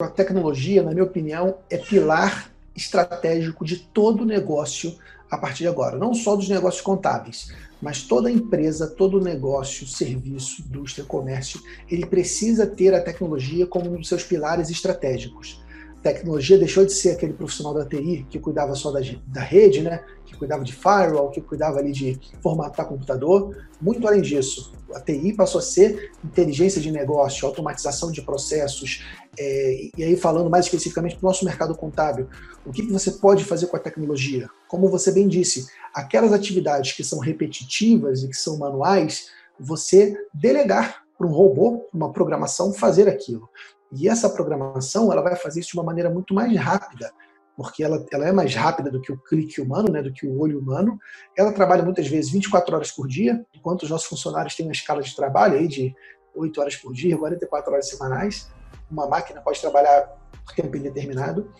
a tecnologia, na minha opinião, é pilar estratégico de todo negócio a partir de agora. Não só dos negócios contábeis, mas toda empresa, todo negócio, serviço, indústria, comércio, ele precisa ter a tecnologia como um dos seus pilares estratégicos tecnologia deixou de ser aquele profissional da TI que cuidava só da, da rede, né? que cuidava de firewall, que cuidava ali de formatar computador. Muito além disso, a TI passou a ser inteligência de negócio, automatização de processos. É, e aí, falando mais especificamente para o nosso mercado contábil, o que você pode fazer com a tecnologia? Como você bem disse, aquelas atividades que são repetitivas e que são manuais, você delegar para um robô, uma programação, fazer aquilo. E essa programação ela vai fazer isso de uma maneira muito mais rápida, porque ela, ela é mais rápida do que o clique humano, né, do que o olho humano. Ela trabalha muitas vezes 24 horas por dia, enquanto os nossos funcionários têm uma escala de trabalho aí de 8 horas por dia, 44 horas semanais. Uma máquina pode trabalhar por tempo indeterminado.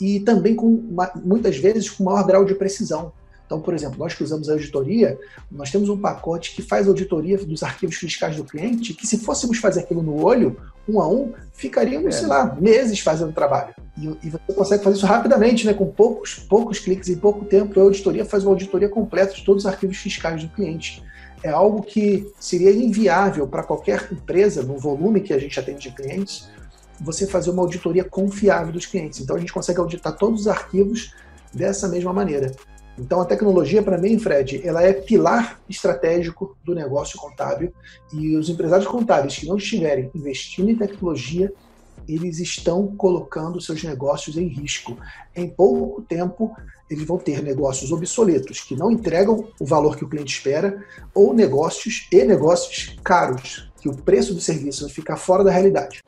E também com muitas vezes com maior grau de precisão. Então, por exemplo, nós que usamos a auditoria, nós temos um pacote que faz auditoria dos arquivos fiscais do cliente, que se fôssemos fazer aquilo no olho, um a um, ficaríamos, é. sei lá, meses fazendo trabalho. E, e, você consegue fazer isso rapidamente, né? com poucos, poucos cliques e pouco tempo. A auditoria faz uma auditoria completa de todos os arquivos fiscais do cliente. É algo que seria inviável para qualquer empresa, no volume que a gente atende de clientes, você fazer uma auditoria confiável dos clientes. Então a gente consegue auditar todos os arquivos dessa mesma maneira. Então, a tecnologia, para mim, Fred, ela é pilar estratégico do negócio contábil e os empresários contábeis que não estiverem investindo em tecnologia, eles estão colocando seus negócios em risco. Em pouco tempo, eles vão ter negócios obsoletos, que não entregam o valor que o cliente espera, ou negócios e negócios caros, que o preço do serviço vai ficar fora da realidade.